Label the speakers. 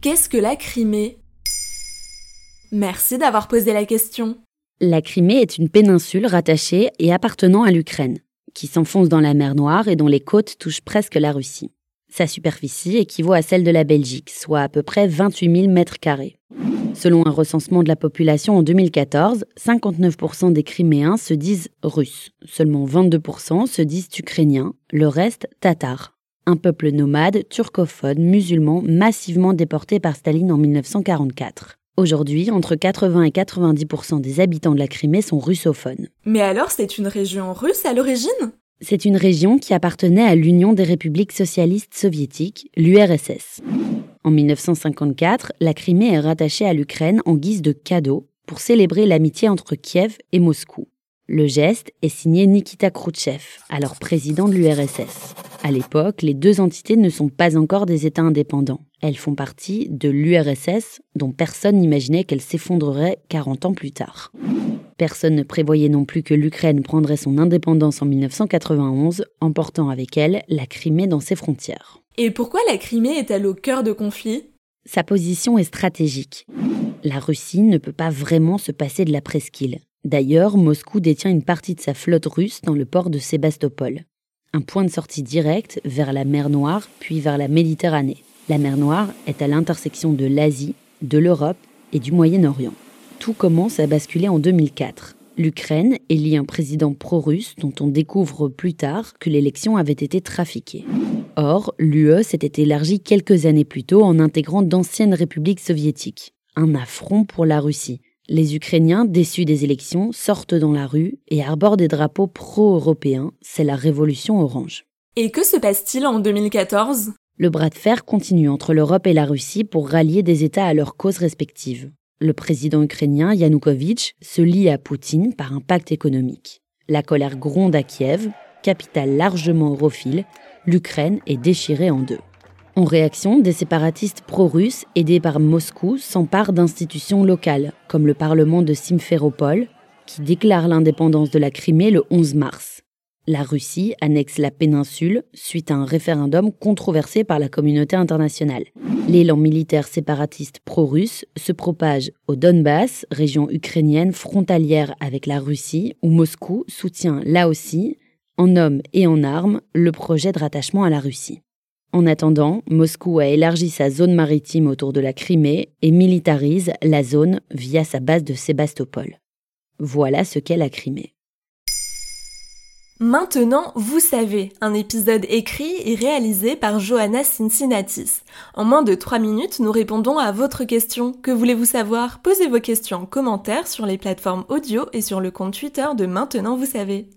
Speaker 1: Qu'est-ce que la Crimée? Merci d'avoir posé la question.
Speaker 2: La Crimée est une péninsule rattachée et appartenant à l'Ukraine, qui s'enfonce dans la mer Noire et dont les côtes touchent presque la Russie. Sa superficie équivaut à celle de la Belgique, soit à peu près 28 000 mètres carrés. Selon un recensement de la population en 2014, 59% des Criméens se disent russes, seulement 22% se disent ukrainiens, le reste tatars un peuple nomade, turcophone, musulman, massivement déporté par Staline en 1944. Aujourd'hui, entre 80 et 90% des habitants de la Crimée sont russophones.
Speaker 1: Mais alors, c'est une région russe à l'origine?
Speaker 2: C'est une région qui appartenait à l'Union des républiques socialistes soviétiques, l'URSS. En 1954, la Crimée est rattachée à l'Ukraine en guise de cadeau pour célébrer l'amitié entre Kiev et Moscou. Le geste est signé Nikita Khrouchtchev, alors président de l'URSS. À l'époque, les deux entités ne sont pas encore des États indépendants. Elles font partie de l'URSS, dont personne n'imaginait qu'elle s'effondrerait 40 ans plus tard. Personne ne prévoyait non plus que l'Ukraine prendrait son indépendance en 1991, emportant avec elle la Crimée dans ses frontières.
Speaker 1: Et pourquoi la Crimée est-elle au cœur de conflits?
Speaker 2: Sa position est stratégique. La Russie ne peut pas vraiment se passer de la presqu'île. D'ailleurs, Moscou détient une partie de sa flotte russe dans le port de Sébastopol, un point de sortie direct vers la mer Noire puis vers la Méditerranée. La mer Noire est à l'intersection de l'Asie, de l'Europe et du Moyen-Orient. Tout commence à basculer en 2004. L'Ukraine élit un président pro-russe dont on découvre plus tard que l'élection avait été trafiquée. Or, l'UE s'était élargie quelques années plus tôt en intégrant d'anciennes républiques soviétiques. Un affront pour la Russie, les Ukrainiens, déçus des élections, sortent dans la rue et arborent des drapeaux pro-européens. C'est la révolution orange.
Speaker 1: Et que se passe-t-il en 2014
Speaker 2: Le bras de fer continue entre l'Europe et la Russie pour rallier des États à leurs causes respectives. Le président ukrainien Yanukovych se lie à Poutine par un pacte économique. La colère gronde à Kiev, capitale largement europhile, l'Ukraine est déchirée en deux. En réaction, des séparatistes pro-russes aidés par Moscou s'emparent d'institutions locales, comme le Parlement de Simferopol, qui déclare l'indépendance de la Crimée le 11 mars. La Russie annexe la péninsule suite à un référendum controversé par la communauté internationale. L'élan militaire séparatiste pro-russe se propage au Donbass, région ukrainienne frontalière avec la Russie, où Moscou soutient là aussi, en hommes et en armes, le projet de rattachement à la Russie. En attendant, Moscou a élargi sa zone maritime autour de la Crimée et militarise la zone via sa base de Sébastopol. Voilà ce qu'est la Crimée.
Speaker 1: Maintenant, vous savez, un épisode écrit et réalisé par Johanna Cincinnatis. En moins de 3 minutes, nous répondons à votre question. Que voulez-vous savoir? Posez vos questions en commentaire sur les plateformes audio et sur le compte Twitter de Maintenant, vous savez.